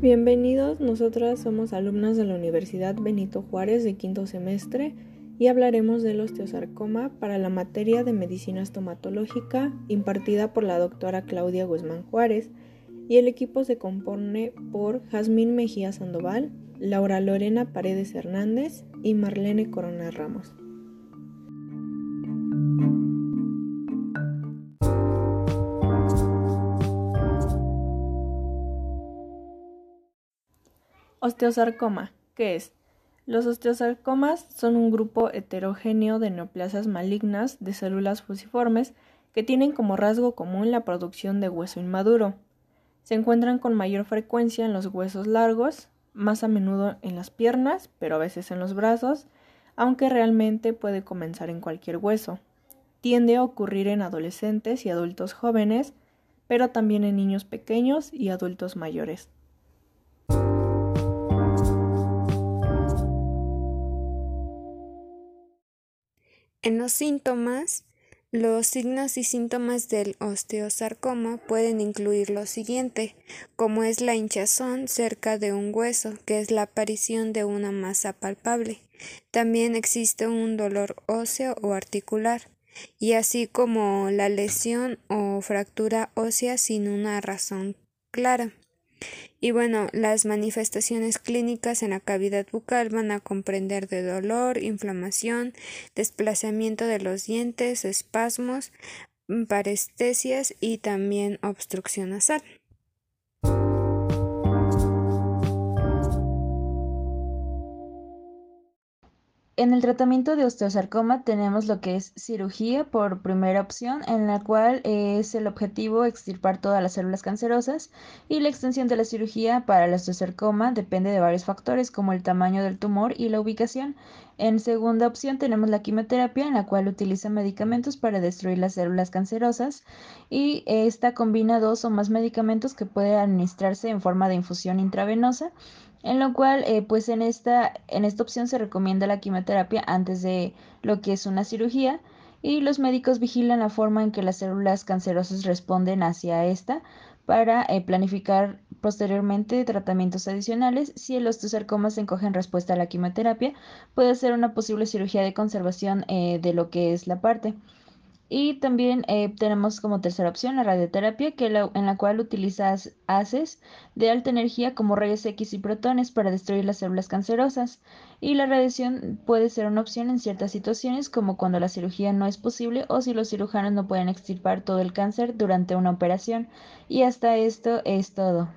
Bienvenidos, nosotras somos alumnas de la Universidad Benito Juárez de quinto semestre y hablaremos del osteosarcoma para la materia de medicina estomatológica impartida por la doctora Claudia Guzmán Juárez y el equipo se compone por Jazmín Mejía Sandoval, Laura Lorena Paredes Hernández y Marlene Corona Ramos. Osteosarcoma, ¿qué es? Los osteosarcomas son un grupo heterogéneo de neoplasias malignas de células fusiformes que tienen como rasgo común la producción de hueso inmaduro. Se encuentran con mayor frecuencia en los huesos largos, más a menudo en las piernas, pero a veces en los brazos, aunque realmente puede comenzar en cualquier hueso. Tiende a ocurrir en adolescentes y adultos jóvenes, pero también en niños pequeños y adultos mayores. En los síntomas, los signos y síntomas del osteosarcoma pueden incluir lo siguiente, como es la hinchazón cerca de un hueso, que es la aparición de una masa palpable. También existe un dolor óseo o articular, y así como la lesión o fractura ósea sin una razón clara. Y bueno, las manifestaciones clínicas en la cavidad bucal van a comprender de dolor, inflamación, desplazamiento de los dientes, espasmos, parestesias y también obstrucción nasal. En el tratamiento de osteosarcoma tenemos lo que es cirugía por primera opción, en la cual es el objetivo extirpar todas las células cancerosas y la extensión de la cirugía para el osteosarcoma depende de varios factores como el tamaño del tumor y la ubicación. En segunda opción tenemos la quimioterapia, en la cual utiliza medicamentos para destruir las células cancerosas y esta combina dos o más medicamentos que pueden administrarse en forma de infusión intravenosa en lo cual eh, pues en esta, en esta opción se recomienda la quimioterapia antes de lo que es una cirugía y los médicos vigilan la forma en que las células cancerosas responden hacia esta para eh, planificar posteriormente tratamientos adicionales. Si el osteosarcoma se encoge en respuesta a la quimioterapia, puede ser una posible cirugía de conservación eh, de lo que es la parte. Y también eh, tenemos como tercera opción la radioterapia, que en la cual utilizas haces de alta energía como rayos X y protones para destruir las células cancerosas. Y la radiación puede ser una opción en ciertas situaciones, como cuando la cirugía no es posible o si los cirujanos no pueden extirpar todo el cáncer durante una operación. Y hasta esto es todo.